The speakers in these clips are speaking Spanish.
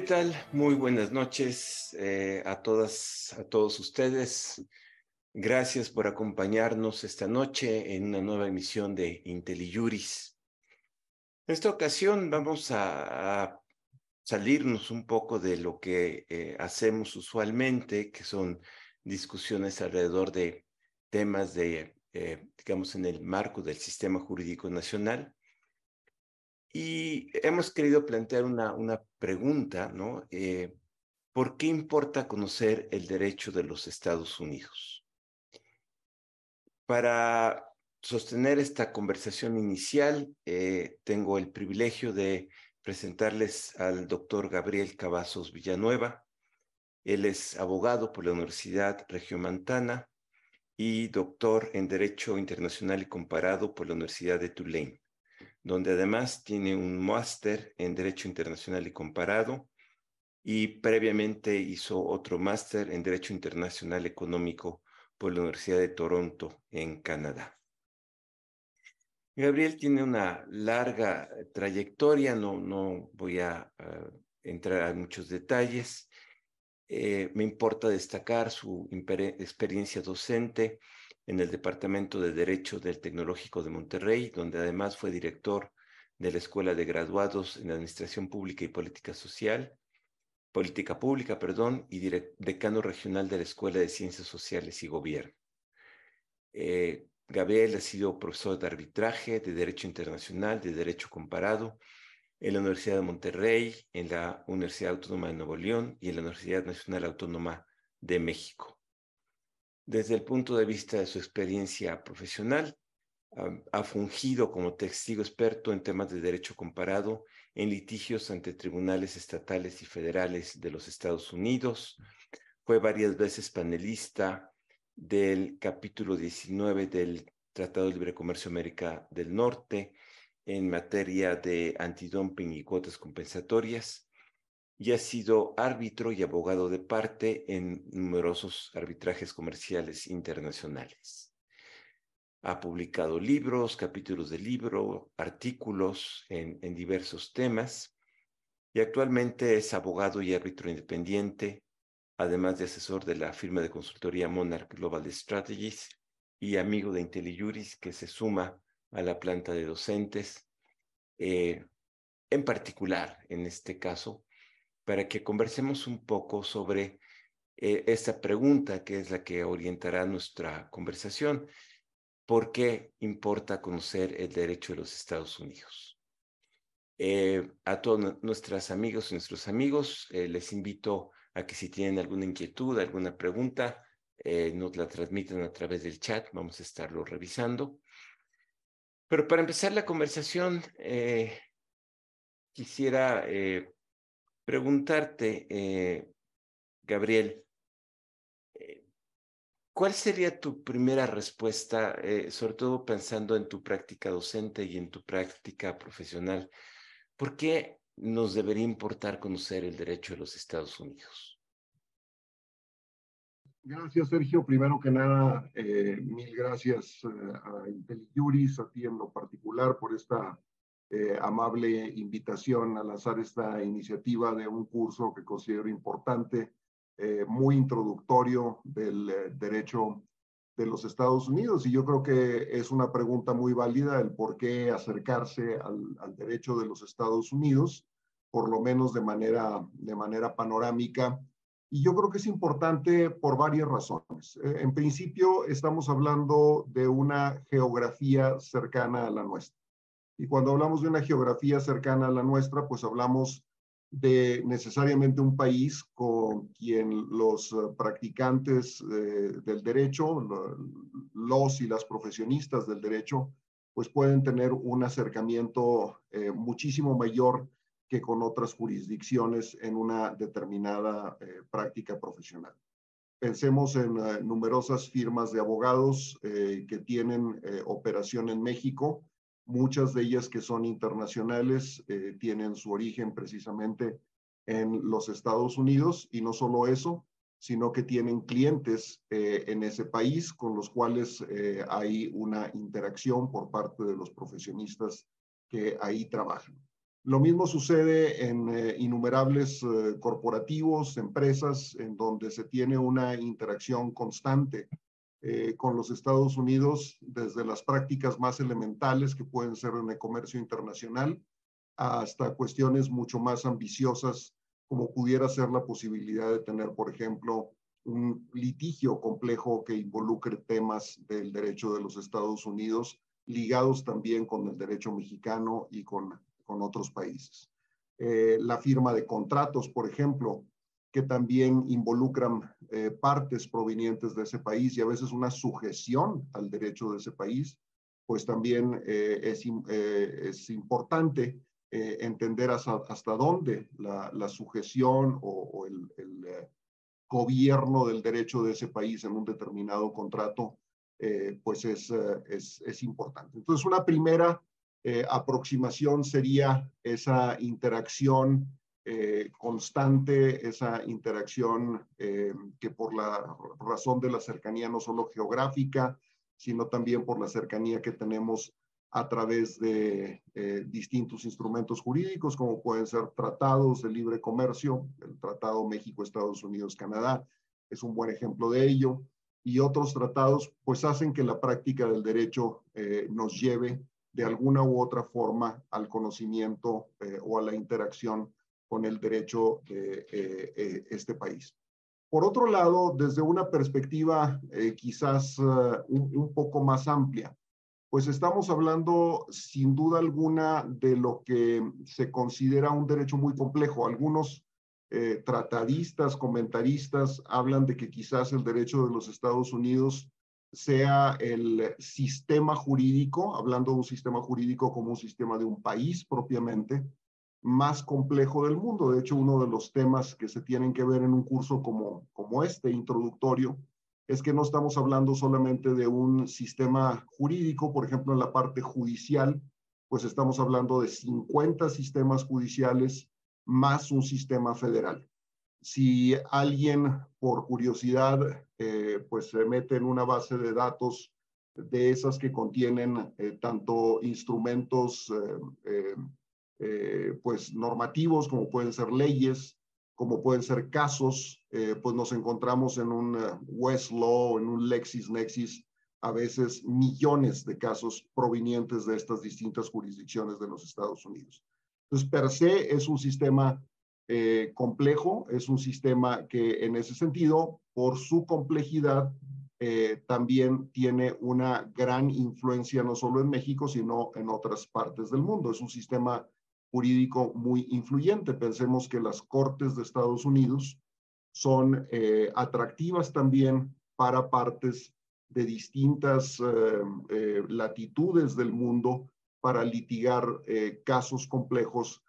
¿Qué tal? Muy buenas noches eh, a todas, a todos ustedes. Gracias por acompañarnos esta noche en una nueva emisión de IntelliJuris. En esta ocasión vamos a, salirnos un poco de lo que eh, hacemos usualmente, que son discusiones alrededor de temas de, eh, digamos, en el marco del sistema jurídico nacional y hemos querido plantear una, una pregunta, ¿no? Eh, ¿Por qué importa conocer el derecho de los Estados Unidos? Para sostener esta conversación inicial, eh, tengo el privilegio de presentarles al doctor Gabriel Cavazos Villanueva. Él es abogado por la Universidad Regiomontana y doctor en Derecho Internacional y Comparado por la Universidad de Tulane donde además tiene un máster en Derecho Internacional y Comparado y previamente hizo otro máster en Derecho Internacional Económico por la Universidad de Toronto en Canadá. Gabriel tiene una larga trayectoria, no, no voy a entrar a muchos detalles. Eh, me importa destacar su experiencia docente en el Departamento de Derecho del Tecnológico de Monterrey, donde además fue director de la Escuela de Graduados en Administración Pública y Política Social, Política Pública, perdón, y decano regional de la Escuela de Ciencias Sociales y Gobierno. Eh, Gabriel ha sido profesor de arbitraje, de Derecho Internacional, de Derecho Comparado en la Universidad de Monterrey, en la Universidad Autónoma de Nuevo León y en la Universidad Nacional Autónoma de México desde el punto de vista de su experiencia profesional. Ha fungido como testigo experto en temas de derecho comparado en litigios ante tribunales estatales y federales de los Estados Unidos. Fue varias veces panelista del capítulo 19 del Tratado de Libre Comercio América del Norte en materia de antidumping y cuotas compensatorias y ha sido árbitro y abogado de parte en numerosos arbitrajes comerciales internacionales. Ha publicado libros, capítulos de libro, artículos en, en diversos temas y actualmente es abogado y árbitro independiente, además de asesor de la firma de consultoría Monarch Global Strategies y amigo de IntelliJuris que se suma a la planta de docentes. Eh, en particular, en este caso, para que conversemos un poco sobre eh, esta pregunta que es la que orientará nuestra conversación. ¿Por qué importa conocer el derecho de los Estados Unidos? Eh, a todos nuestros amigos y nuestros amigos, eh, les invito a que si tienen alguna inquietud, alguna pregunta, nos la transmitan a través del chat, vamos a estarlo revisando. Pero para empezar la conversación, quisiera preguntarte, eh, Gabriel, eh, ¿cuál sería tu primera respuesta, eh, sobre todo pensando en tu práctica docente y en tu práctica profesional? ¿Por qué nos debería importar conocer el derecho de los Estados Unidos? Gracias, Sergio. Primero que nada, mil gracias a IntelliJuris, a ti en lo particular, por esta eh, amable invitación a lanzar esta iniciativa de un curso que considero importante, eh, muy introductorio del eh, derecho de los Estados Unidos. Y yo creo que es una pregunta muy válida el por qué acercarse al, al derecho de los Estados Unidos, por lo menos de manera, de manera panorámica. Y yo creo que es importante por varias razones. en principio, estamos hablando de una geografía cercana a la nuestra. Y cuando hablamos de una geografía cercana a la nuestra, pues hablamos de necesariamente un país con quien los eh, practicantes eh, del derecho, los y las profesionistas del derecho, pues pueden tener un acercamiento eh, muchísimo mayor que con otras jurisdicciones en una determinada práctica profesional. Pensemos en numerosas firmas de abogados que tienen operación en México, Muchas de ellas que son internacionales eh, tienen su origen precisamente en los Estados Unidos y no solo eso, sino que tienen clientes eh, en ese país con los cuales eh, hay una interacción por parte de los profesionistas que ahí trabajan. Lo mismo sucede en innumerables corporativos, empresas, en donde se tiene una interacción constante eh, con los Estados Unidos, desde las prácticas más elementales que pueden ser en el comercio internacional, hasta cuestiones mucho más ambiciosas, como pudiera ser la posibilidad de tener, por ejemplo, un litigio complejo que involucre temas del derecho de los Estados Unidos, ligados también con el derecho mexicano y con, con otros países. Eh, la firma de contratos, por ejemplo, que también involucran eh, partes provenientes de ese país y a veces una sujeción al derecho de ese país, pues también eh, es, eh, es, importante entender hasta, hasta dónde la, sujeción o, o el, el gobierno del derecho de ese país en un determinado contrato, pues es, es, es, importante. Entonces, una primera aproximación sería esa interacción eh, constante, esa interacción eh, que por la razón de la cercanía no solo geográfica, sino también por la cercanía que tenemos a través de eh, distintos instrumentos jurídicos, como pueden ser tratados de libre comercio, el Tratado México-Estados Unidos-Canadá es un buen ejemplo de ello, y otros tratados, pues hacen que la práctica del derecho nos lleve de alguna u otra forma al conocimiento o a la interacción con el derecho de eh, eh, este país. Por otro lado, desde una perspectiva eh, quizás un, un, poco más amplia, pues estamos hablando sin duda alguna de lo que se considera un derecho muy complejo. Algunos tratadistas, comentaristas hablan de que quizás el derecho de los Estados Unidos sea el sistema jurídico, hablando de un sistema jurídico como un sistema de un país propiamente, más complejo del mundo. De hecho, uno de los temas que se tienen que ver en un curso como, como este, introductorio, es que no estamos hablando solamente de un sistema jurídico, por ejemplo, en la parte judicial, pues estamos hablando de 50 sistemas judiciales más un sistema federal. Si alguien, por curiosidad, eh, pues se mete en una base de datos de esas que contienen eh, tanto instrumentos eh, eh, pues normativos, como pueden ser leyes, como pueden ser casos, eh, pues nos encontramos en un uh, Westlaw, en un LexisNexis, a veces millones de casos provenientes de estas distintas jurisdicciones de los Estados Unidos. Entonces, per se es un sistema eh, complejo, es un sistema que en ese sentido, por su complejidad, eh, también tiene una gran influencia no solo en México, sino en otras partes del mundo. Es un sistema jurídico muy influyente. Pensemos que las Cortes de Estados Unidos son eh, atractivas también para partes de distintas eh, eh, latitudes del mundo para litigar casos complejos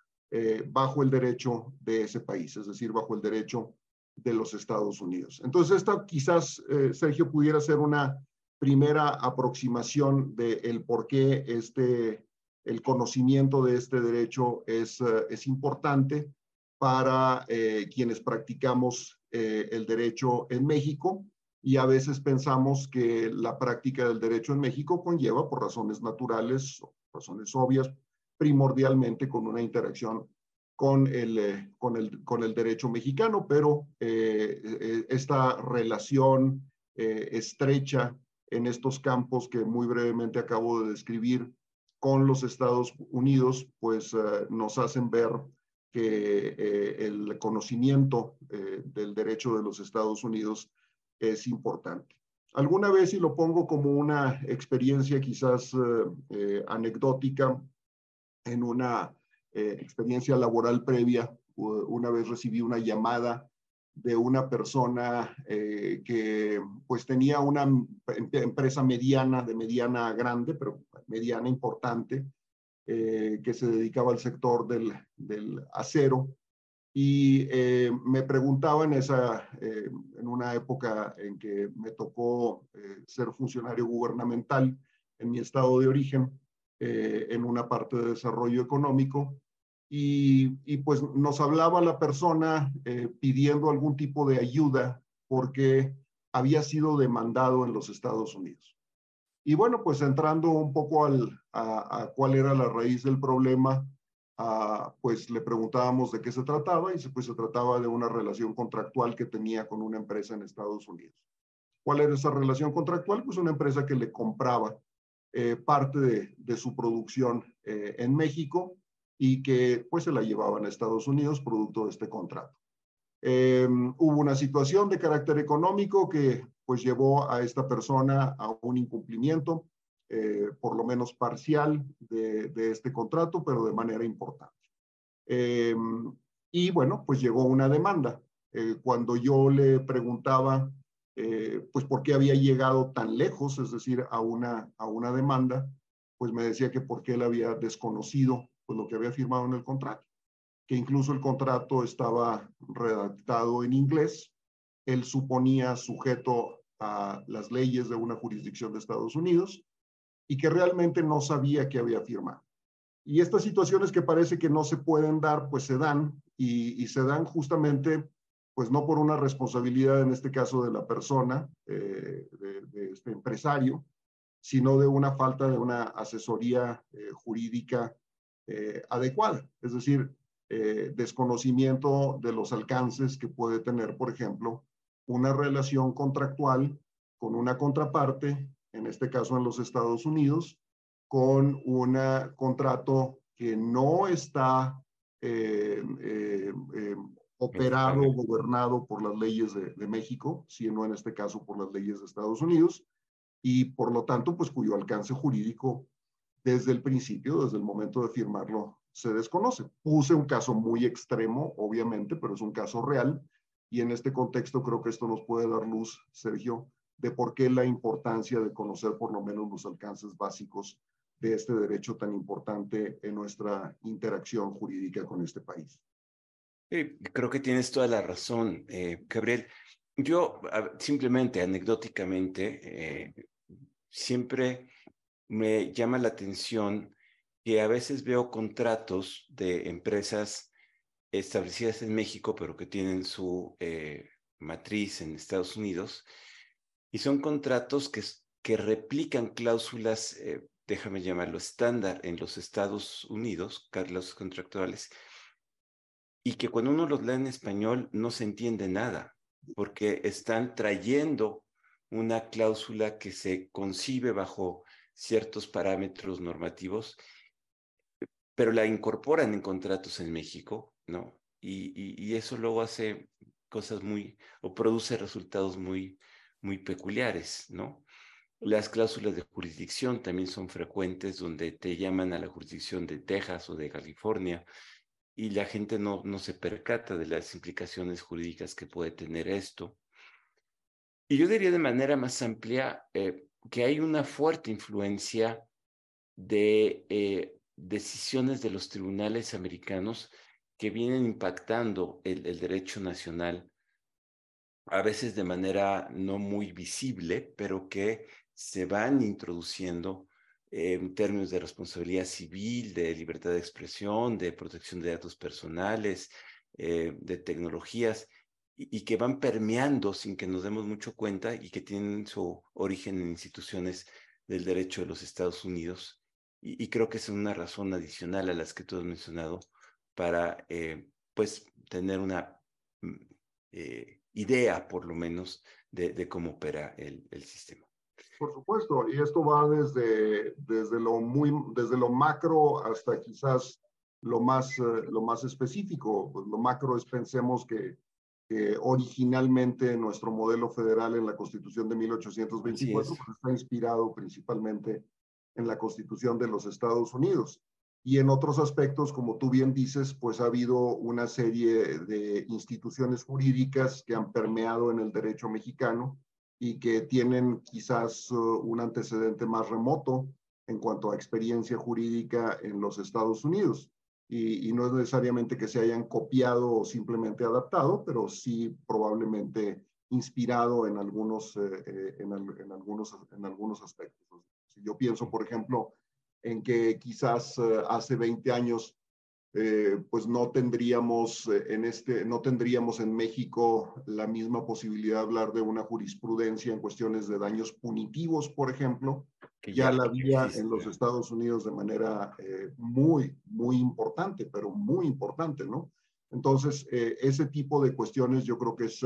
bajo el derecho de ese país, es decir, bajo el derecho de los Estados Unidos. Entonces, esta quizás, Sergio, pudiera ser una primera aproximación de el por qué este el conocimiento de este derecho es, eh, es importante para eh, quienes practicamos eh, el derecho en México. Y a veces pensamos que la práctica del derecho en México conlleva por razones naturales, razones obvias, primordialmente con una interacción con el, con el, con el derecho mexicano, pero esta relación estrecha en estos campos que muy brevemente acabo de describir con los Estados Unidos, pues eh, nos hacen ver que eh, el conocimiento eh, del derecho de los Estados Unidos es importante. Alguna vez, y lo pongo como una experiencia quizás anecdótica, en una experiencia laboral previa, una vez recibí una llamada de una persona que pues tenía una empresa mediana, de mediana grande, pero mediana importante eh, que se dedicaba al sector del, del acero. Y eh, me preguntaba en, esa, eh, en una época en que me tocó ser funcionario gubernamental en mi estado de origen, en una parte de desarrollo económico, y, pues nos hablaba la persona pidiendo algún tipo de ayuda porque había sido demandado en los Estados Unidos. Y bueno, pues entrando un poco al, a, cuál era la raíz del problema, ah, pues le preguntábamos de qué se trataba y pues se trataba de una relación contractual que tenía con una empresa en Estados Unidos. ¿Cuál era esa relación contractual? Pues una empresa que le compraba eh, parte de, de, su producción eh, en México y que pues se la llevaban a Estados Unidos producto de este contrato. Eh, hubo una situación de carácter económico que pues llevó a esta persona a un incumplimiento, eh, por lo menos parcial, de, de, este contrato, pero de manera importante. Eh, y bueno, pues llegó una demanda. Cuando yo le preguntaba, pues por qué había llegado tan lejos, es decir, a una, a una demanda, pues me decía que porque él había desconocido pues, lo que había firmado en el contrato que incluso el contrato estaba redactado en inglés. Él suponía sujeto a las leyes de una jurisdicción de Estados Unidos y que realmente no sabía que había firmado. Y estas situaciones que parece que no se pueden dar, pues se dan y, y se dan justamente, pues no por una responsabilidad, en este caso de la persona, eh, de, de, este empresario, sino de una falta de una asesoría eh, jurídica eh, adecuada. Es decir, eh, desconocimiento de los alcances que puede tener, por ejemplo, una relación contractual con una contraparte, en este caso en los Estados Unidos, con un contrato que no está eh, eh, eh, operado, gobernado por las leyes de, de, México, sino en este caso por las leyes de Estados Unidos, y por lo tanto, pues cuyo alcance jurídico desde el principio, desde el momento de firmarlo, se desconoce. Puse un caso muy extremo, obviamente, pero es un caso real. Y en este contexto creo que esto nos puede dar luz, Sergio, de por qué la importancia de conocer por lo menos los alcances básicos de este derecho tan importante en nuestra interacción jurídica con este país. Sí, creo que tienes toda la razón, eh, Gabriel. Yo simplemente, anecdóticamente, eh, siempre me llama la atención que a veces veo contratos de empresas establecidas en México, pero que tienen su eh, matriz en Estados Unidos, y son contratos que, que replican cláusulas, eh, déjame llamarlo estándar, en los Estados Unidos, cláusulas contractuales, y que cuando uno los lee en español no se entiende nada, porque están trayendo una cláusula que se concibe bajo ciertos parámetros normativos pero la incorporan en contratos en México, ¿no? Y, y, y, eso luego hace cosas muy, o produce resultados muy, muy peculiares, ¿no? Las cláusulas de jurisdicción también son frecuentes donde te llaman a la jurisdicción de Texas o de California y la gente no, no se percata de las implicaciones jurídicas que puede tener esto. Y yo diría de manera más amplia eh, que hay una fuerte influencia de eh, decisiones de los tribunales americanos que vienen impactando el, derecho nacional, a veces de manera no muy visible, pero que se van introduciendo en términos de responsabilidad civil, de libertad de expresión, de protección de datos personales, eh, de tecnologías, y, que van permeando sin que nos demos mucho cuenta y que tienen su origen en instituciones del derecho de los Estados Unidos y, y, creo que es una razón adicional a las que tú has mencionado para, eh, pues, tener una mm, eh, idea, por lo menos, de, de cómo opera el, el, sistema. Por supuesto, y esto va desde, desde, lo, muy, desde lo macro hasta quizás lo más, uh, lo más específico. Pues lo macro es, pensemos que, que, originalmente nuestro modelo federal en la Constitución de 1824 pues está inspirado principalmente en la Constitución de los Estados Unidos. Y en otros aspectos, como tú bien dices, pues ha habido una serie de instituciones jurídicas que han permeado en el derecho mexicano y que tienen quizás uh, un antecedente más remoto en cuanto a experiencia jurídica en los Estados Unidos. Y, no es necesariamente que se hayan copiado o simplemente adaptado, pero sí probablemente inspirado en algunos, eh, eh en, algunos, en algunos aspectos. Yo pienso, por ejemplo, en que quizás uh, hace 20 años eh, pues no tendríamos eh, en este, no tendríamos en México la misma posibilidad de hablar de una jurisprudencia en cuestiones de daños punitivos, por ejemplo, que ya, la había en los Estados Unidos de manera eh, muy, muy importante, pero muy importante, ¿no? Entonces, ese tipo de cuestiones yo creo que es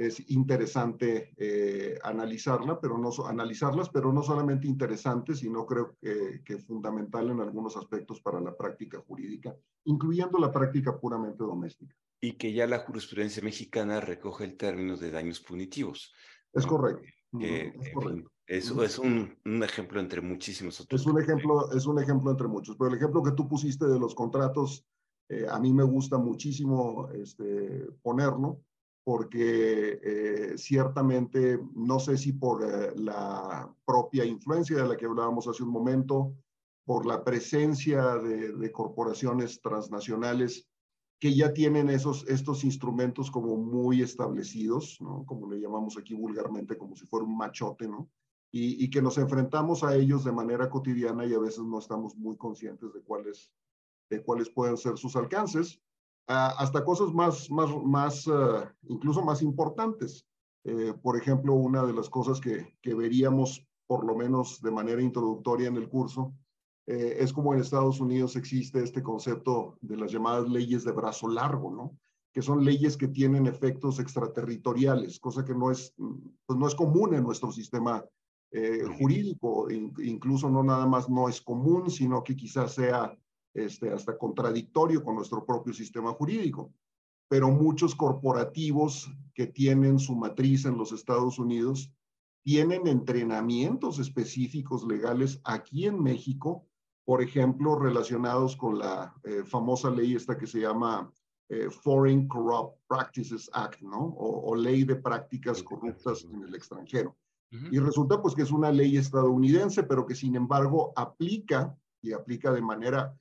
es interesante eh, analizarla, pero no, analizarlas, pero no solamente interesante, sino creo que, que, fundamental en algunos aspectos para la práctica jurídica, incluyendo la práctica puramente doméstica. Y que ya la jurisprudencia mexicana recoge el término de daños punitivos. Es correcto. es correcto. Eso es un, un, ejemplo entre muchísimos otros. Es un, ejemplo, es un ejemplo entre muchos, pero el ejemplo que tú pusiste de los contratos, eh, a mí me gusta muchísimo este, ponerlo, porque eh, ciertamente, no sé si por eh, la propia influencia de la que hablábamos hace un momento, por la presencia de, corporaciones transnacionales que ya tienen esos, estos instrumentos como muy establecidos, ¿no? como le llamamos aquí vulgarmente, como si fuera un machote, ¿no? Y, y, que nos enfrentamos a ellos de manera cotidiana y a veces no estamos muy conscientes de cuáles, de cuáles pueden ser sus alcances hasta cosas más, más, más eh, incluso más importantes. Eh, por ejemplo, una de las cosas que, que, veríamos, por lo menos de manera introductoria en el curso, eh, es como en Estados Unidos existe este concepto de las llamadas leyes de brazo largo, ¿no? que son leyes que tienen efectos extraterritoriales, cosa que no es, pues no es común en nuestro sistema jurídico, incluso no nada más no es común, sino que quizás sea este, hasta contradictorio con nuestro propio sistema jurídico. Pero muchos corporativos que tienen su matriz en los Estados Unidos tienen entrenamientos específicos legales aquí en México, por ejemplo, relacionados con la eh, famosa ley esta que se llama eh, Foreign Corrupt Practices Act, ¿no? O, ley de prácticas corruptas en el extranjero. Y resulta pues que es una ley estadounidense, pero que sin embargo aplica y aplica de manera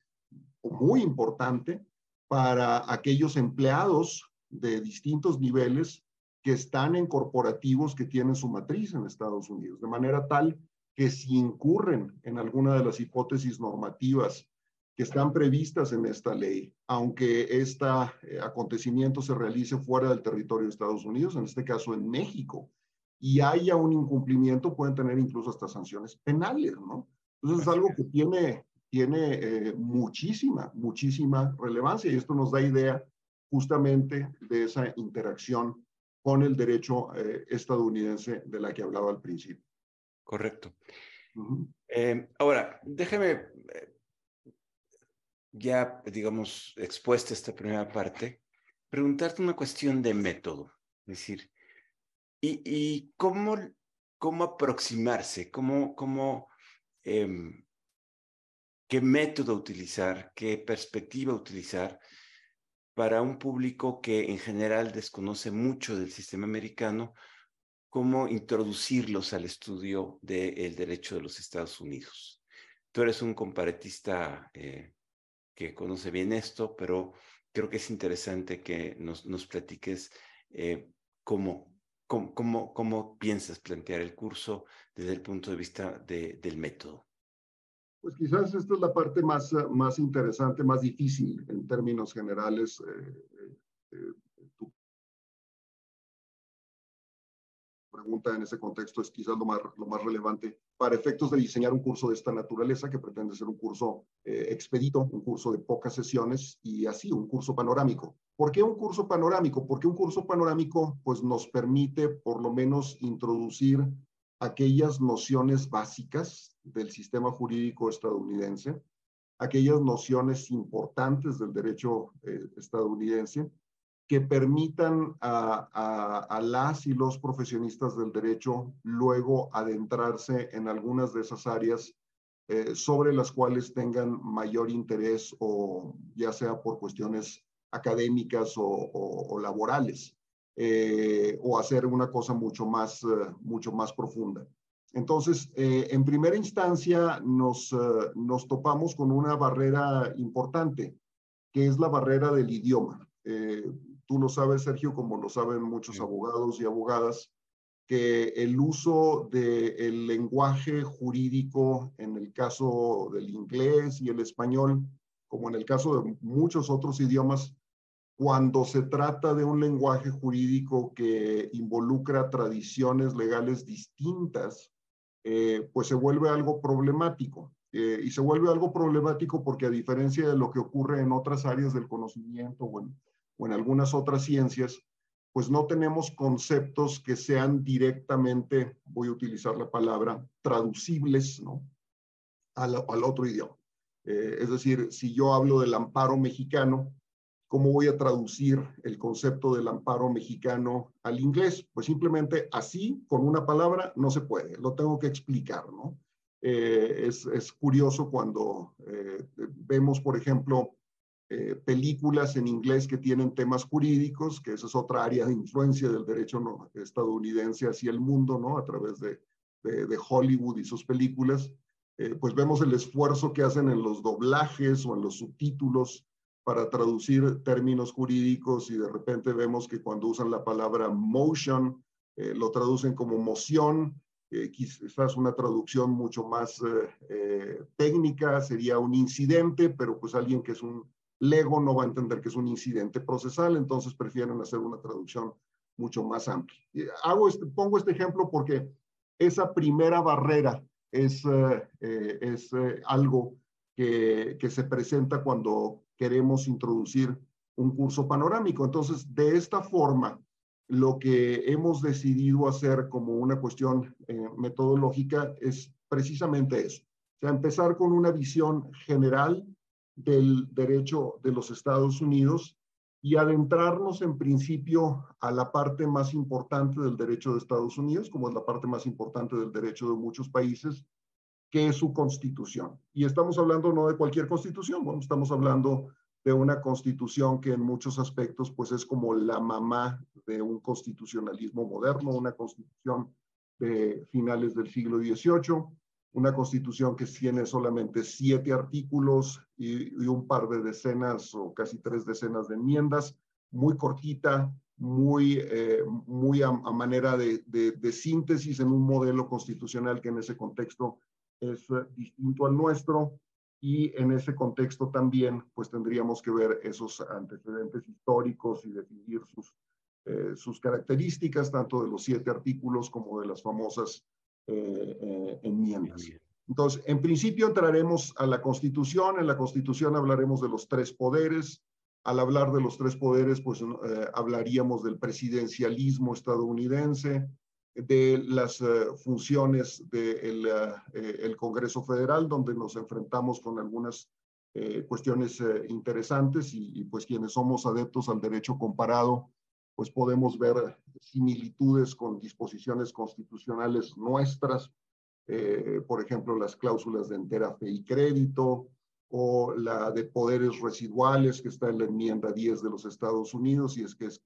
muy importante para aquellos empleados de distintos niveles que están en corporativos que tienen su matriz en Estados Unidos, de manera tal que si incurren en alguna de las hipótesis normativas que están previstas en esta ley, aunque este acontecimiento se realice fuera del territorio de Estados Unidos, en este caso en México, y haya un incumplimiento, pueden tener incluso hasta sanciones penales, ¿no? Entonces es algo que tiene tiene eh, muchísima, muchísima relevancia y esto nos da idea justamente de esa interacción con el derecho eh, estadounidense de la que hablaba al principio. Correcto. Eh, ahora, déjame, ya digamos, expuesta esta primera parte, preguntarte una cuestión de método, es decir, ¿y, y cómo, cómo aproximarse, cómo, cómo em, qué método utilizar, qué perspectiva utilizar para un público que en general desconoce mucho del sistema americano, cómo introducirlos al estudio del derecho de los Estados Unidos. Tú eres un comparatista eh, que conoce bien esto, pero creo que es interesante que nos, nos platiques eh, cómo, piensas plantear el curso desde el punto de vista del método. Pues quizás esta es la parte más, eh, más interesante, más difícil en términos generales. Eh, eh, tu pregunta en ese contexto es quizás lo más, lo más relevante para efectos de diseñar un curso de esta naturaleza, que pretende ser un curso expedito, un curso de pocas sesiones y así, un curso panorámico. ¿Por qué un curso panorámico? Porque un curso panorámico pues, nos permite por lo menos introducir aquellas nociones básicas del sistema jurídico estadounidense, aquellas nociones importantes del derecho eh, estadounidense que permitan a, las y los profesionistas del derecho luego adentrarse en algunas de esas áreas eh, sobre las cuales tengan mayor interés o ya sea por cuestiones académicas o laborales. Eh, o hacer una cosa mucho más, eh, mucho más profunda. Entonces, eh, en primera instancia, nos, nos topamos con una barrera importante, que es la barrera del idioma. tú lo sabes, Sergio, como lo saben muchos abogados y abogadas, que el uso del lenguaje jurídico, en el caso del inglés y el español, como en el caso de muchos otros idiomas, cuando se trata de un lenguaje jurídico que involucra tradiciones legales distintas, eh, pues se vuelve algo problemático. Eh, y se vuelve algo problemático porque a diferencia de lo que ocurre en otras áreas del conocimiento o en, algunas otras ciencias, pues no tenemos conceptos que sean directamente, voy a utilizar la palabra, traducibles ¿no? al, otro idioma. Eh, es decir, si yo hablo del amparo mexicano, ¿cómo voy a traducir el concepto del amparo mexicano al inglés? Pues simplemente así, con una palabra, no se puede, lo tengo que explicar, ¿no? Eh, es, es, curioso cuando eh, vemos, por ejemplo, eh, películas en inglés que tienen temas jurídicos, que esa es otra área de influencia del derecho estadounidense hacia el mundo, ¿no? A través de, de, de Hollywood y sus películas, pues vemos el esfuerzo que hacen en los doblajes o en los subtítulos para traducir términos jurídicos y de repente vemos que cuando usan la palabra motion, lo traducen como moción, eh, quizás una traducción mucho más eh, eh, técnica sería un incidente, pero pues alguien que es un lego no va a entender que es un incidente procesal, entonces prefieren hacer una traducción mucho más amplia. Hago este, pongo este ejemplo porque esa primera barrera es, es algo que, que se presenta cuando queremos introducir un curso panorámico. Entonces, de esta forma, lo que hemos decidido hacer como una cuestión eh, metodológica es precisamente eso. O sea, empezar con una visión general del derecho de los Estados Unidos y adentrarnos en principio a la parte más importante del derecho de Estados Unidos, como es la parte más importante del derecho de muchos países, que es su constitución. Y estamos hablando no de cualquier constitución, bueno, estamos hablando de una constitución que en muchos aspectos pues es como la mamá de un constitucionalismo moderno, una constitución de finales del siglo XVIII, una constitución que tiene solamente siete artículos y, un par de decenas o casi tres decenas de enmiendas, muy cortita, muy, eh, muy a, manera de, de, síntesis en un modelo constitucional que en ese contexto es eh, distinto al nuestro y en ese contexto también pues tendríamos que ver esos antecedentes históricos y definir sus, eh, sus características, tanto de los siete artículos como de las famosas eh, eh, enmiendas. Entonces, en principio entraremos a la Constitución, en la Constitución hablaremos de los tres poderes, al hablar de los tres poderes, pues hablaríamos del presidencialismo estadounidense, de las eh, funciones del de eh, Congreso Federal, donde nos enfrentamos con algunas eh, cuestiones interesantes y, pues quienes somos adeptos al derecho comparado, pues podemos ver similitudes con disposiciones constitucionales nuestras, por ejemplo, las cláusulas de entera fe y crédito, o la de poderes residuales que está en la enmienda 10 de los Estados Unidos y es que es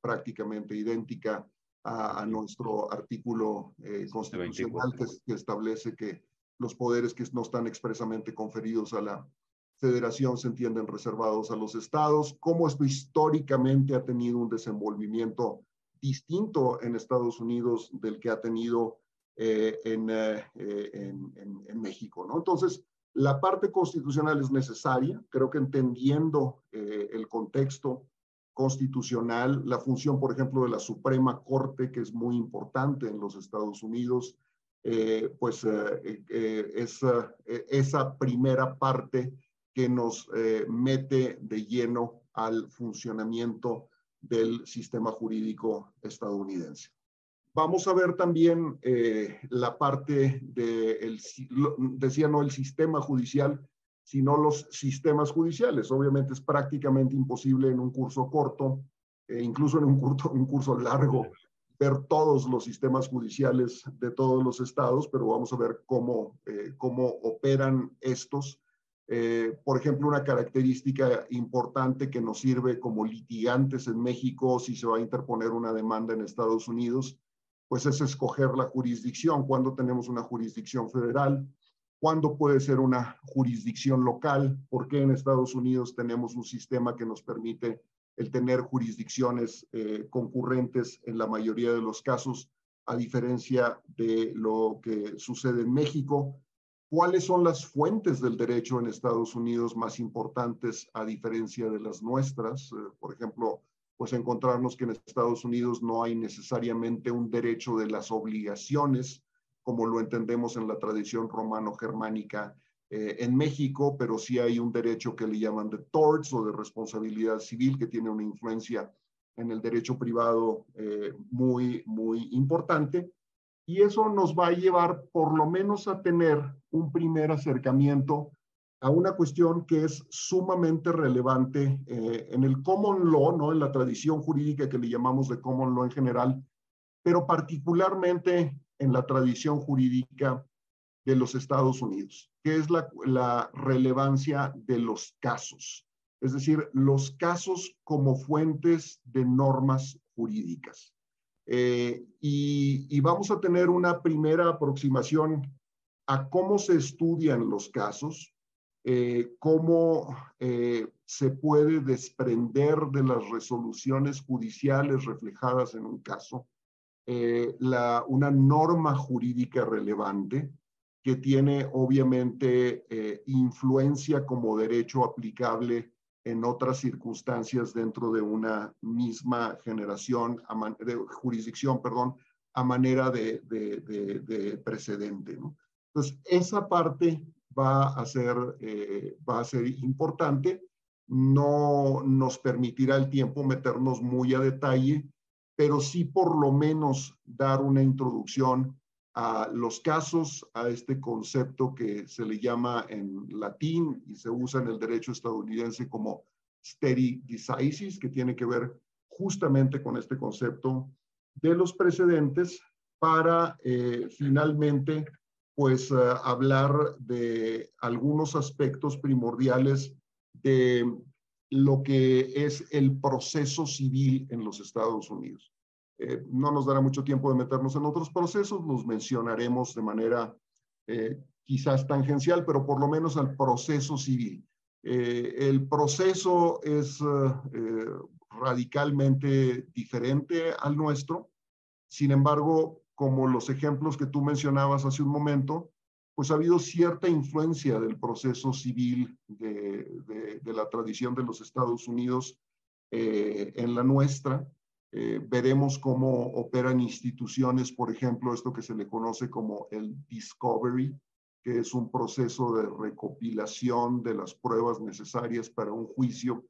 prácticamente idéntica a, nuestro artículo eh, constitucional que, establece que los poderes que no están expresamente conferidos a la federación se entienden reservados a los estados, cómo esto históricamente ha tenido un desenvolvimiento distinto en Estados Unidos del que ha tenido eh, en, eh, en, en, en, México, ¿no? Entonces, la parte constitucional es necesaria, creo que entendiendo el contexto constitucional, la función, por ejemplo, de la Suprema Corte, que es muy importante en los Estados Unidos, eh, pues eh, eh, es esa primera parte que nos mete de lleno al funcionamiento del sistema jurídico estadounidense. Vamos a ver también la parte del, decía, no, el sistema judicial, sino los sistemas judiciales. Obviamente es prácticamente imposible en un curso corto, e incluso en un curso, un curso largo, ver todos los sistemas judiciales de todos los estados, pero vamos a ver cómo, eh, cómo operan estos. Eh, por ejemplo, una característica importante que nos sirve como litigantes en México si se va a interponer una demanda en Estados Unidos, pues es escoger la jurisdicción. Cuando tenemos una jurisdicción federal, cuándo puede ser una jurisdicción local, por qué en Estados Unidos tenemos un sistema que nos permite el tener jurisdicciones eh, concurrentes en la mayoría de los casos, a diferencia de lo que sucede en México. cuáles son las fuentes del derecho en Estados Unidos más importantes a diferencia de las nuestras. Eh, por ejemplo, pues encontrarnos que en Estados Unidos no hay necesariamente un derecho de las obligaciones, como lo entendemos en la tradición romano-germánica eh, en México, pero sí hay un derecho que le llaman de torts o de responsabilidad civil que tiene una influencia en el derecho privado eh, muy, muy importante. Y eso nos va a llevar por lo menos a tener un primer acercamiento a una cuestión que es sumamente relevante eh, en el common law, ¿no? en la tradición jurídica que le llamamos de common law en general, pero particularmente en la tradición jurídica de los Estados Unidos, que es la, relevancia de los casos, es decir, los casos como fuentes de normas jurídicas. Eh, y, vamos a tener una primera aproximación a cómo se estudian los casos, eh, cómo eh, se puede desprender de las resoluciones judiciales reflejadas en un caso la, una norma jurídica relevante que tiene obviamente influencia como derecho aplicable en otras circunstancias dentro de una misma generación, de jurisdicción, perdón, a manera de, de, precedente. Entonces, esa parte va a, ser, eh, va a ser importante. No nos permitirá el tiempo meternos muy a detalle, pero sí por lo menos dar una introducción a los casos, a este concepto que se le llama en latín y se usa en el derecho estadounidense como decisis, que tiene que ver justamente con este concepto de los precedentes para eh, finalmente pues eh, hablar de algunos aspectos primordiales de lo que es el proceso civil en los Estados Unidos. Eh, no nos dará mucho tiempo de meternos en otros procesos, los mencionaremos de manera eh, quizás tangencial, pero por lo menos al proceso civil. Eh, el proceso es radicalmente diferente al nuestro, sin embargo, como los ejemplos que tú mencionabas hace un momento, pues ha habido cierta influencia del proceso civil de, de la tradición de los Estados Unidos en la nuestra. Eh, veremos cómo operan instituciones, por ejemplo, esto que se le conoce como el discovery, que es un proceso de recopilación de las pruebas necesarias para un juicio,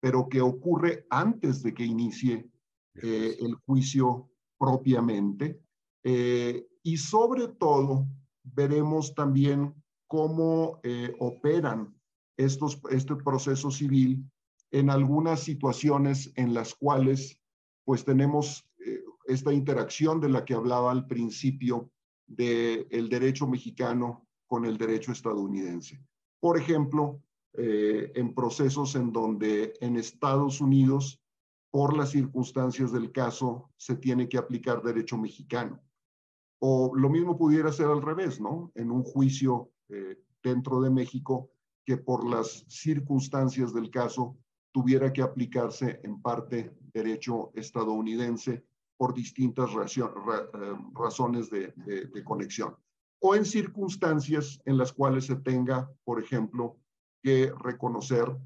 pero que ocurre antes de que inicie eh, el juicio propiamente. Eh, y sobre todo, veremos también cómo operan estos, este proceso civil en algunas situaciones en las cuales pues tenemos eh, esta interacción de la que hablaba al principio del el derecho mexicano con el derecho estadounidense. Por ejemplo, eh, en procesos en donde en Estados Unidos, por las circunstancias del caso, se tiene que aplicar derecho mexicano. O lo mismo pudiera ser al revés, ¿no? En un juicio eh, dentro de México que por las circunstancias del caso tuviera que aplicarse en parte derecho estadounidense por distintas eh, razones de, conexión. O en circunstancias en las cuales se tenga, por ejemplo, que reconocer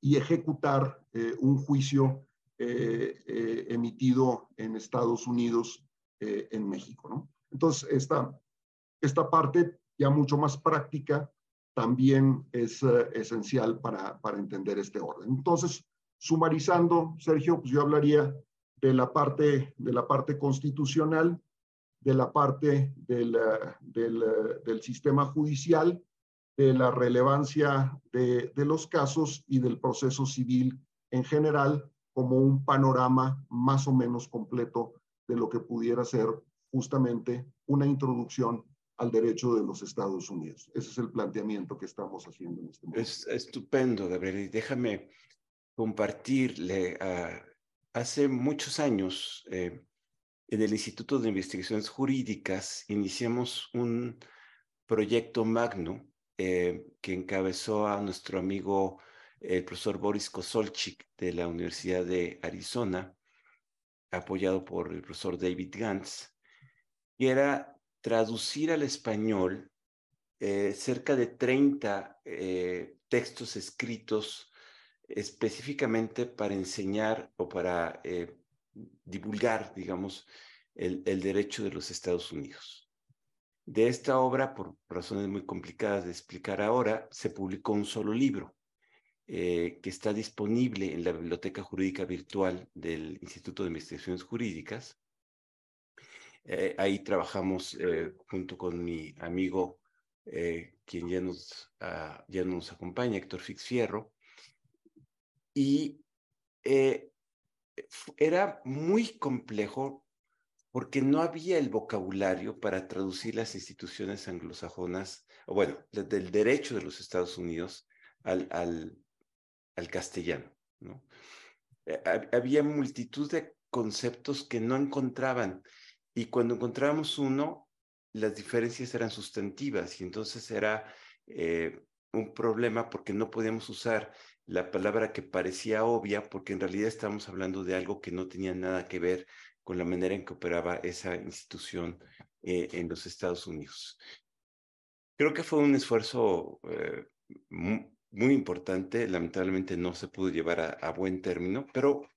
y ejecutar eh, un juicio emitido en Estados Unidos en México. ¿no? Entonces, esta, esta parte ya mucho más práctica también es eh, esencial para, para entender este orden. Entonces, sumarizando, Sergio, pues yo hablaría de la parte, de la parte constitucional, de la parte del, eh, del, eh, del sistema judicial, de la relevancia de, de, los casos y del proceso civil en general como un panorama más o menos completo de lo que pudiera ser justamente una introducción al derecho de los Estados Unidos. Ese es el planteamiento que estamos haciendo en este momento. Es estupendo, Gabriel. Y déjame compartirle. hace muchos años, eh, en el Instituto de Investigaciones Jurídicas, iniciamos un proyecto magno eh, que encabezó a nuestro amigo el profesor Boris Kosolchik de la Universidad de Arizona, apoyado por el profesor David Gantz, y era traducir al español cerca de 30 textos escritos específicamente para enseñar o para divulgar, digamos, el, derecho de los Estados Unidos. De esta obra, por razones muy complicadas de explicar ahora, se publicó un solo libro eh, que está disponible en la Biblioteca Jurídica Virtual del Instituto de Investigaciones Jurídicas. Eh, ahí trabajamos eh, junto con mi amigo, quien ya nos, ah, ya nos acompaña, Héctor Fixfierro, y era muy complejo porque no había el vocabulario para traducir las instituciones anglosajonas, o bueno, del derecho de los Estados Unidos al, al castellano. ¿no? Eh, había multitud de conceptos que no encontraban y cuando encontrábamos uno, las diferencias eran sustantivas y entonces era eh, un problema porque no podíamos usar la palabra que parecía obvia porque en realidad estábamos hablando de algo que no tenía nada que ver con la manera en que operaba esa institución eh, en los Estados Unidos. Creo que fue un esfuerzo importante, lamentablemente no se pudo llevar a, buen término, pero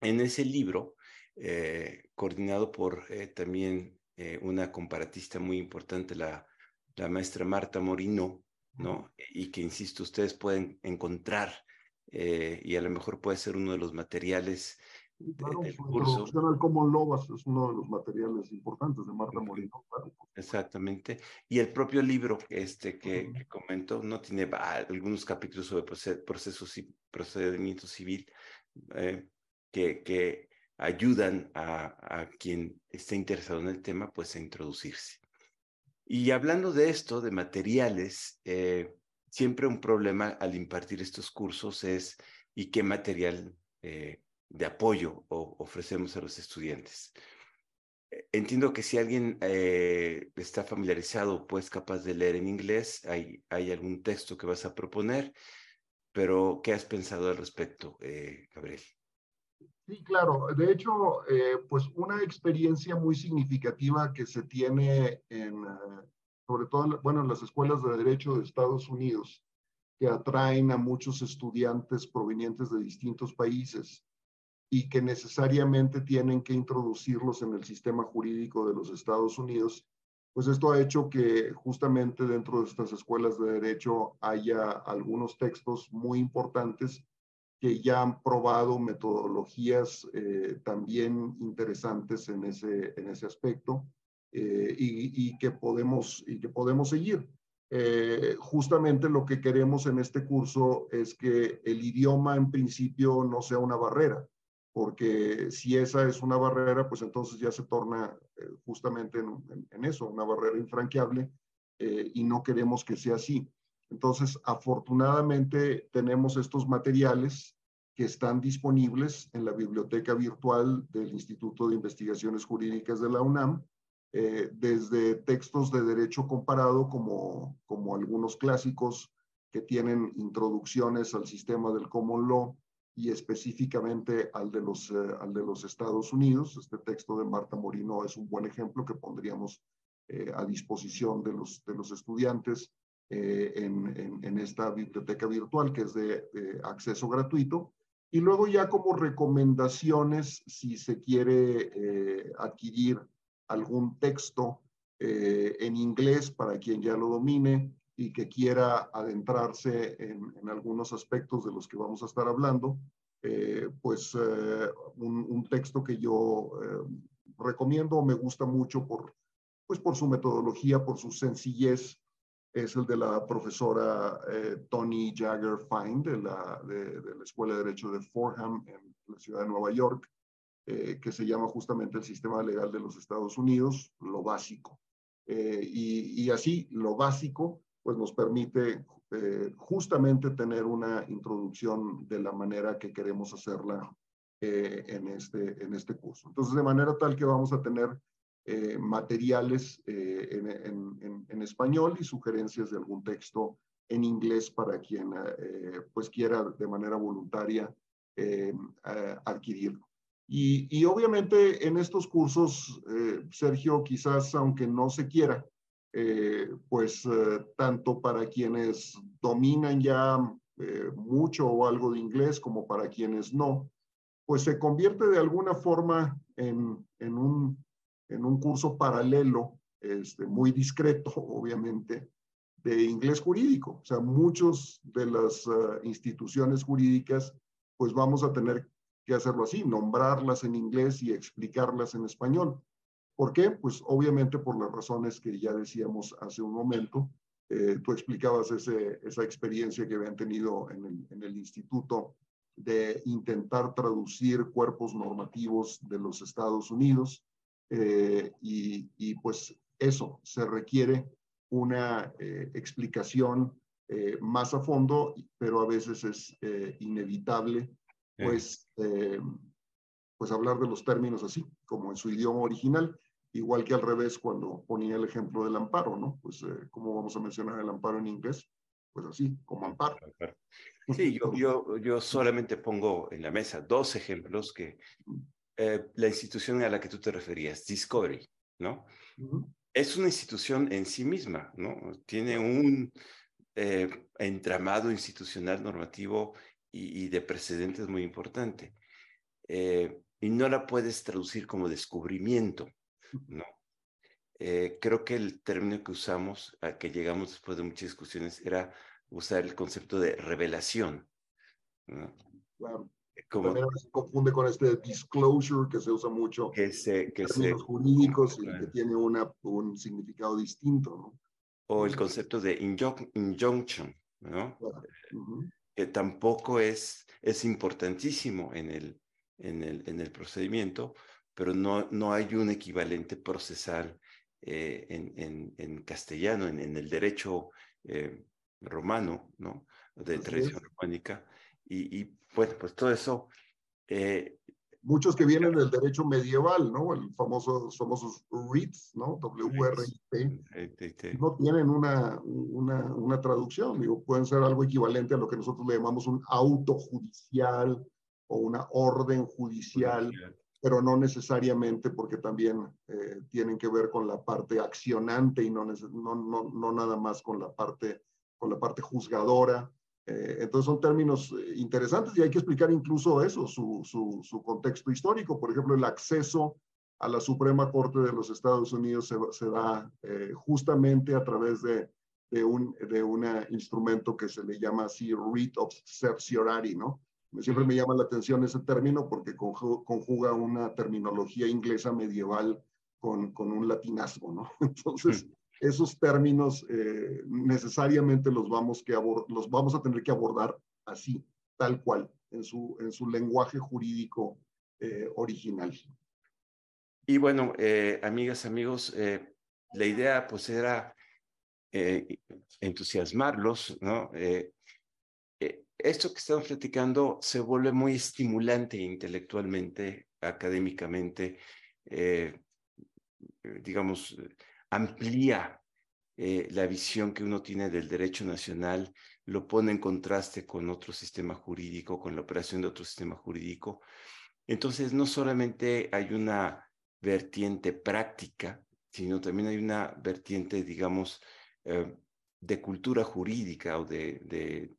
en ese libro, eh, coordinado por también una comparatista muy importante, la, la maestra Marta Morino, ¿no? Y que, insisto, ustedes pueden encontrar y a lo mejor puede ser uno de los materiales claro, introducción al Common Law es uno de los materiales importantes de Marta Moreno. Exactamente. Y el propio libro este que, que comentó no tiene algunos capítulos sobre procesos y procedimiento civil eh, que, que ayudan a, a, quien esté interesado en el tema pues a introducirse. Y hablando de esto, de materiales, eh, siempre un problema al impartir estos cursos es ¿y qué material eh, de apoyo o ofrecemos a los estudiantes. Eh, entiendo que si alguien eh, está familiarizado, pues capaz de leer en inglés, hay, hay algún texto que vas a proponer, pero ¿qué has pensado al respecto, eh, Gabriel? Sí, claro. De hecho, pues una experiencia muy significativa que se tiene en, sobre todo, bueno, en las escuelas de derecho de Estados Unidos, que atraen a muchos estudiantes provenientes de distintos países y que necesariamente tienen que introducirlos en el sistema jurídico de los Estados Unidos, pues esto ha hecho que justamente dentro de estas escuelas de derecho haya algunos textos muy importantes que ya han probado metodologías eh, también interesantes en ese, en ese aspecto eh, y, que podemos, y que podemos seguir. Eh, justamente lo que queremos en este curso es que el idioma en principio no sea una barrera porque si esa es una barrera, pues entonces ya se torna eh, justamente en, eso, una barrera infranqueable, eh, y no queremos que sea así. Entonces, afortunadamente tenemos estos materiales que están disponibles en la biblioteca virtual del Instituto de Investigaciones Jurídicas de la UNAM, eh, desde textos de derecho comparado como, como algunos clásicos que tienen introducciones al sistema del common law, y específicamente al de, los, eh, al de los Estados Unidos. Este texto de Marta Morino es un buen ejemplo que pondríamos eh, a disposición de los, de los estudiantes eh, en, en, esta biblioteca virtual que es de, acceso gratuito. Y luego ya como recomendaciones, si se quiere adquirir algún texto en inglés para quien ya lo domine, y que quiera adentrarse en, algunos aspectos de los que vamos a estar hablando, eh, pues eh, un, texto que yo eh, recomiendo, me gusta mucho por, pues por su metodología, por su sencillez, es el de la profesora Tony Jagger Fine de la, de, la Escuela de Derecho de Fordham en la ciudad de Nueva York, que se llama justamente el Sistema Legal de los Estados Unidos, lo básico. y así, lo básico pues nos permite eh, justamente tener una introducción de la manera que queremos hacerla eh, en, este, en este curso. Entonces, de manera tal que vamos a tener eh, materiales en, en, en, español y sugerencias de algún texto en inglés para quien pues quiera de manera voluntaria adquirirlo. Y, y, obviamente en estos cursos, Sergio, quizás aunque no se quiera, pues tanto para quienes dominan ya mucho o algo de inglés como para quienes no, pues se convierte de alguna forma en, en, un, en un curso paralelo, este, muy discreto, obviamente, de inglés jurídico. O sea, muchos de las instituciones jurídicas, pues vamos a tener que hacerlo así, nombrarlas en inglés y explicarlas en español. ¿Por qué? Pues obviamente por las razones que ya decíamos hace un momento. Eh, tú explicabas ese, esa experiencia que habían tenido en el, en el instituto de intentar traducir cuerpos normativos de los Estados Unidos eh, y, y, pues eso se requiere una eh, explicación eh, más a fondo, pero a veces es eh, inevitable, pues, pues hablar de los términos así, como en su idioma original, igual que al revés cuando ponía el ejemplo del amparo, ¿no? Pues, ¿cómo vamos a mencionar el amparo en inglés? Pues así, como amparo. Sí, yo, yo, yo solamente pongo en la mesa dos ejemplos que la institución a la que tú te referías, Discovery, ¿no? es una institución en sí misma, ¿no? Tiene un eh, entramado institucional normativo y, de precedentes muy importante. Eh, y no la puedes traducir como descubrimiento, ¿no? Eh, creo que el término que usamos, a que llegamos después de muchas discusiones, era usar el concepto de revelación. ¿no? Claro. Como, se confunde con este disclosure que se usa mucho que se, que en términos jurídicos y que tiene una, un significado distinto, ¿no? O el concepto de injunction, ¿no? Que tampoco es, es importantísimo en el, en, el, en el procedimiento, pero no, no hay un equivalente procesal eh, en, en, en, castellano, en, en el derecho eh, romano, ¿no? De tradición románica. Y, y, bueno, pues todo eso. Eh, Muchos que vienen del derecho medieval, ¿no? El famoso, los famosos RITs, ¿no? W-R-I-T. No tienen una, una, una, traducción, digo, pueden ser algo equivalente a lo que nosotros le llamamos un auto judicial o una orden judicial, pero no necesariamente porque también eh, tienen que ver con la parte accionante y no, no, no, no nada más con la parte, con la parte juzgadora. Eh, entonces son términos eh, interesantes y hay que explicar incluso eso, su, su, contexto histórico. Por ejemplo, el acceso a la Suprema Corte de los Estados Unidos se, da eh, justamente a través de, de un de una instrumento que se le llama así writ of certiorari, ¿no? Siempre me llama la atención ese término porque conjuga una terminología inglesa medieval con, con un latinazgo, ¿no? Entonces, esos términos eh, necesariamente los vamos, que los vamos a tener que abordar así, tal cual, en su, en su lenguaje jurídico eh, original. Y bueno, eh, amigas, amigos, la idea pues era entusiasmarlos, ¿no? Esto que estamos platicando se vuelve muy estimulante intelectualmente, académicamente, digamos, amplía eh, la visión que uno tiene del derecho nacional, lo pone en contraste con otro sistema jurídico, con la operación de otro sistema jurídico. Entonces, no solamente hay una vertiente práctica, sino también hay una vertiente, digamos, eh, de cultura jurídica o de,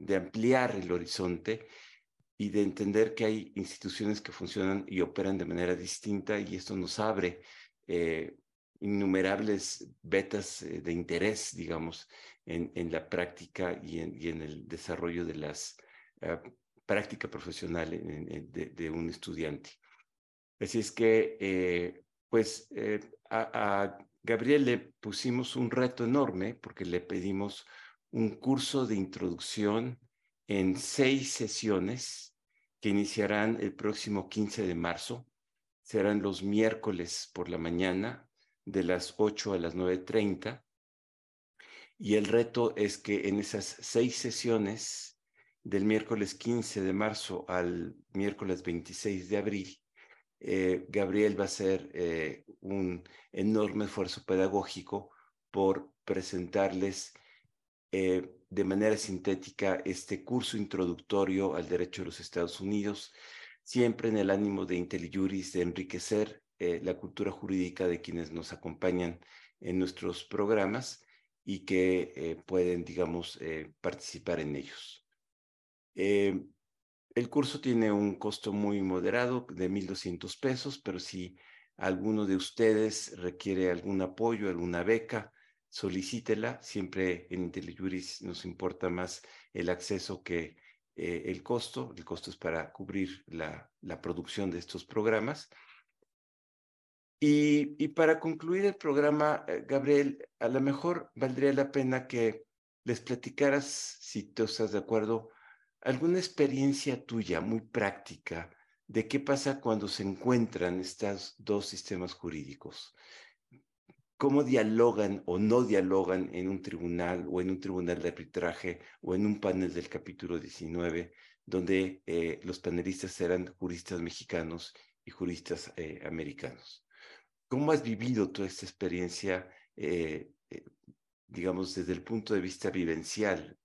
de ampliar el horizonte y de entender que hay instituciones que funcionan y operan de manera distinta y esto nos abre eh, innumerables vetas eh, de interés, digamos, en, en la práctica y en, el desarrollo de las uh, práctica profesional de, un estudiante. Así es que, eh, pues, eh, a, a Gabriel le pusimos un reto enorme porque le pedimos un curso de introducción en seis sesiones que iniciarán el próximo 15 de marzo. Serán los miércoles por la mañana de las 8 a las 9.30. Y el reto es que en esas seis sesiones, del miércoles 15 de marzo al miércoles 26 de abril, eh, Gabriel va a hacer eh, un enorme esfuerzo pedagógico por presentarles eh, de manera sintética este curso introductorio al derecho de los Estados Unidos, siempre en el ánimo de IntelliJuris, de enriquecer la cultura jurídica de quienes nos acompañan en nuestros programas y que pueden, digamos, participar en ellos. el curso tiene un costo muy moderado de 1.200 pesos, pero si alguno de ustedes requiere algún apoyo, alguna beca, solicítela. Siempre en IntelliJuris nos importa más el acceso que eh, el costo. El costo es para cubrir la, producción de estos programas. Y, para concluir el programa, eh, Gabriel, a lo mejor valdría la pena que les platicaras, si tú estás de acuerdo, alguna experiencia tuya muy práctica de qué pasa cuando se encuentran estos dos sistemas jurídicos cómo dialogan o no dialogan en un tribunal o en un tribunal de arbitraje o en un panel del capítulo 19, donde eh, los panelistas eran juristas mexicanos y juristas eh, americanos. ¿Cómo has vivido toda esta experiencia, eh, digamos, desde el punto de vista vivencial?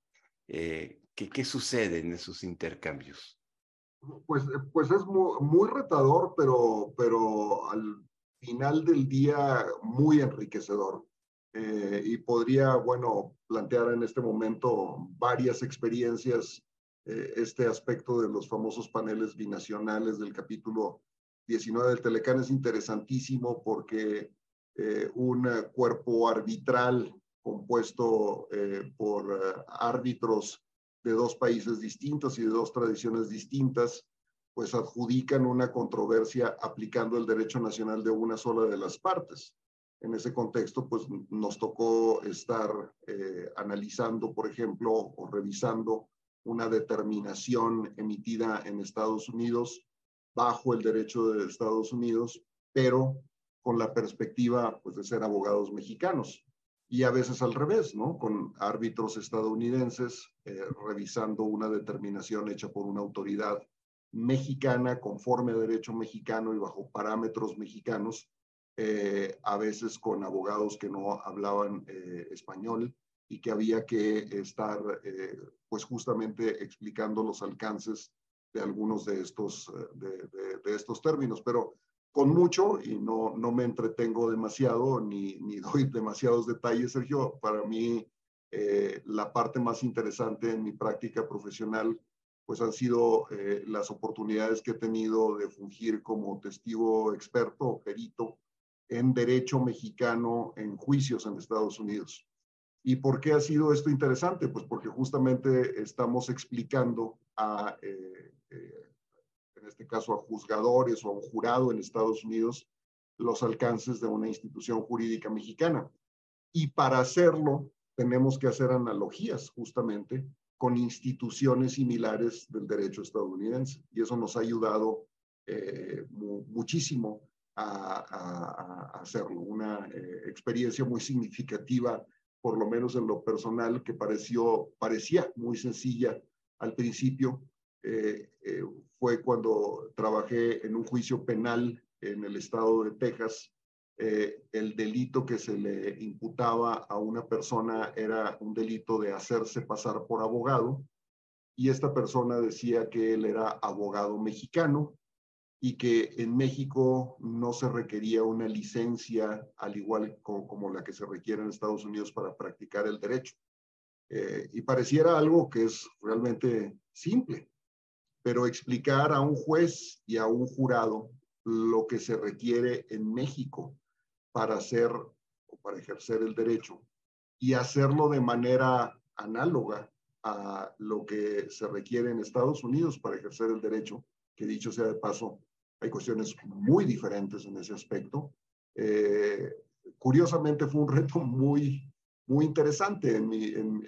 ¿qué, ¿qué, sucede en esos intercambios? Pues, pues es muy, muy retador, pero, pero al, final del día muy enriquecedor. Eh, y podría, bueno, plantear en este momento varias experiencias, eh, este aspecto de los famosos paneles binacionales del capítulo 19 del Telecán es interesantísimo porque eh, un cuerpo arbitral compuesto por árbitros de dos países distintos y de dos tradiciones distintas, pues adjudican una controversia aplicando el derecho nacional de una sola de las partes. En ese contexto, pues nos tocó estar eh, analizando, por ejemplo, o revisando una determinación emitida en Estados Unidos bajo el derecho de Estados Unidos, pero con la perspectiva pues, de ser abogados mexicanos. Y a veces al revés, ¿no? Con árbitros estadounidenses eh, revisando una determinación hecha por una autoridad mexicana, conforme a derecho mexicano y bajo parámetros mexicanos, eh, a veces con abogados que no hablaban eh, español y que había que estar, eh, pues justamente explicando los alcances de algunos de estos, de, estos términos, pero con mucho, y no, no me entretengo demasiado ni, ni doy demasiados detalles, Sergio, para mí la parte más interesante en mi práctica profesional pues han sido eh, las oportunidades que he tenido de fungir como testigo experto perito en derecho mexicano en juicios en Estados Unidos. ¿Y por qué ha sido esto interesante? Pues porque justamente estamos explicando a, eh, eh, en este caso, a juzgadores o a un jurado en Estados Unidos los alcances de una institución jurídica mexicana. Y para hacerlo, tenemos que hacer analogías justamente con instituciones similares del derecho estadounidense. Y eso nos ha ayudado eh, muchísimo a, hacerlo. Una eh, experiencia muy significativa, por lo menos en lo personal, que pareció, parecía muy sencilla al principio, eh, fue cuando trabajé en un juicio penal en el estado de Texas eh, el delito que se le imputaba a una persona era un delito de hacerse pasar por abogado y esta persona decía que él era abogado mexicano y que en México no se requería una licencia al igual como, la que se requiere en Estados Unidos para practicar el derecho. Eh, y pareciera algo que es realmente simple, pero explicar a un juez y a un jurado lo que se requiere en México para hacer o para ejercer el derecho y hacerlo de manera análoga a lo que se requiere en Estados Unidos para ejercer el derecho, que dicho sea de paso, hay cuestiones muy diferentes en ese aspecto. Eh, curiosamente fue un reto muy, muy interesante en mi, en,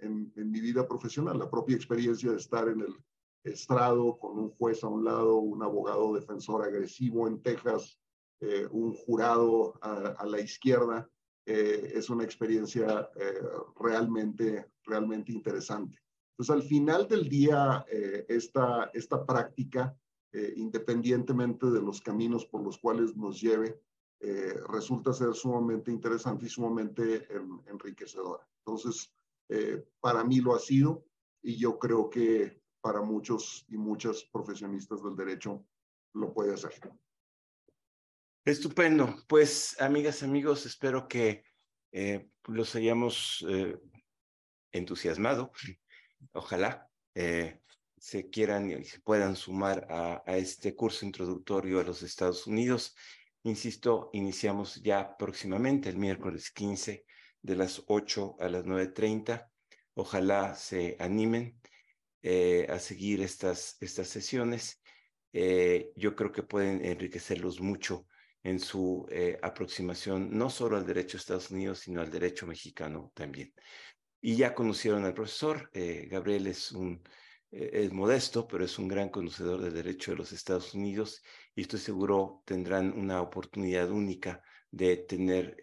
en, en, mi vida profesional, la propia experiencia de estar en el estrado con un juez a un lado, un abogado defensor agresivo en Texas, eh, un jurado a, la izquierda, eh, es una experiencia eh, realmente, realmente interesante. Entonces, al final del día, esta, esta práctica, independientemente de los caminos por los cuales nos lleve, resulta ser sumamente interesante y sumamente enriquecedora. Entonces, para mí lo ha sido y yo creo que para muchos y muchas profesionistas del derecho lo puede hacer. Estupendo. Pues, amigas, amigos, espero que eh, los hayamos eh, entusiasmado. Ojalá eh, se quieran y se puedan sumar a, este curso introductorio a los Estados Unidos. Insisto, iniciamos ya próximamente, el miércoles 15, de las 8 a las 9.30. Ojalá se animen a seguir estas, estas sesiones. yo creo que pueden enriquecerlos mucho en su eh, aproximación no solo al derecho de Estados Unidos, sino al derecho mexicano también. Y ya conocieron al profesor, eh, Gabriel es un eh, es modesto, pero es un gran conocedor del derecho de los Estados Unidos y estoy seguro tendrán una oportunidad única de tener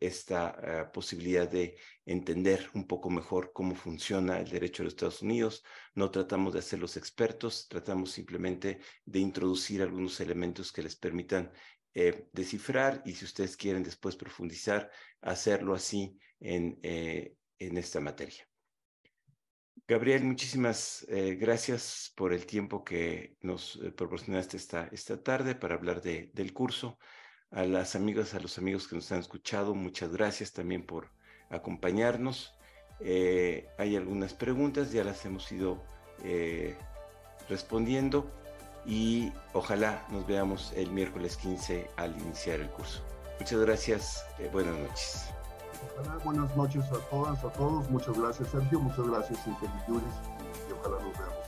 esta posibilidad de entender un poco mejor cómo funciona el derecho de los Estados Unidos. No tratamos de hacer los expertos, tratamos simplemente de introducir algunos elementos que les permitan eh, descifrar y si ustedes quieren después profundizar, hacerlo así en, eh, en esta materia. Gabriel, muchísimas eh, gracias por el tiempo que nos proporcionaste esta, esta tarde para hablar de, del curso. A las amigas, a los amigos que nos han escuchado, muchas gracias también por acompañarnos. hay algunas preguntas, ya las hemos ido respondiendo y ojalá nos veamos el miércoles 15 al iniciar el curso. Muchas gracias, eh, buenas noches. buenas noches a todas, a todos. Muchas gracias, Sergio. Muchas gracias, Intelijuris. Y ojalá nos veamos.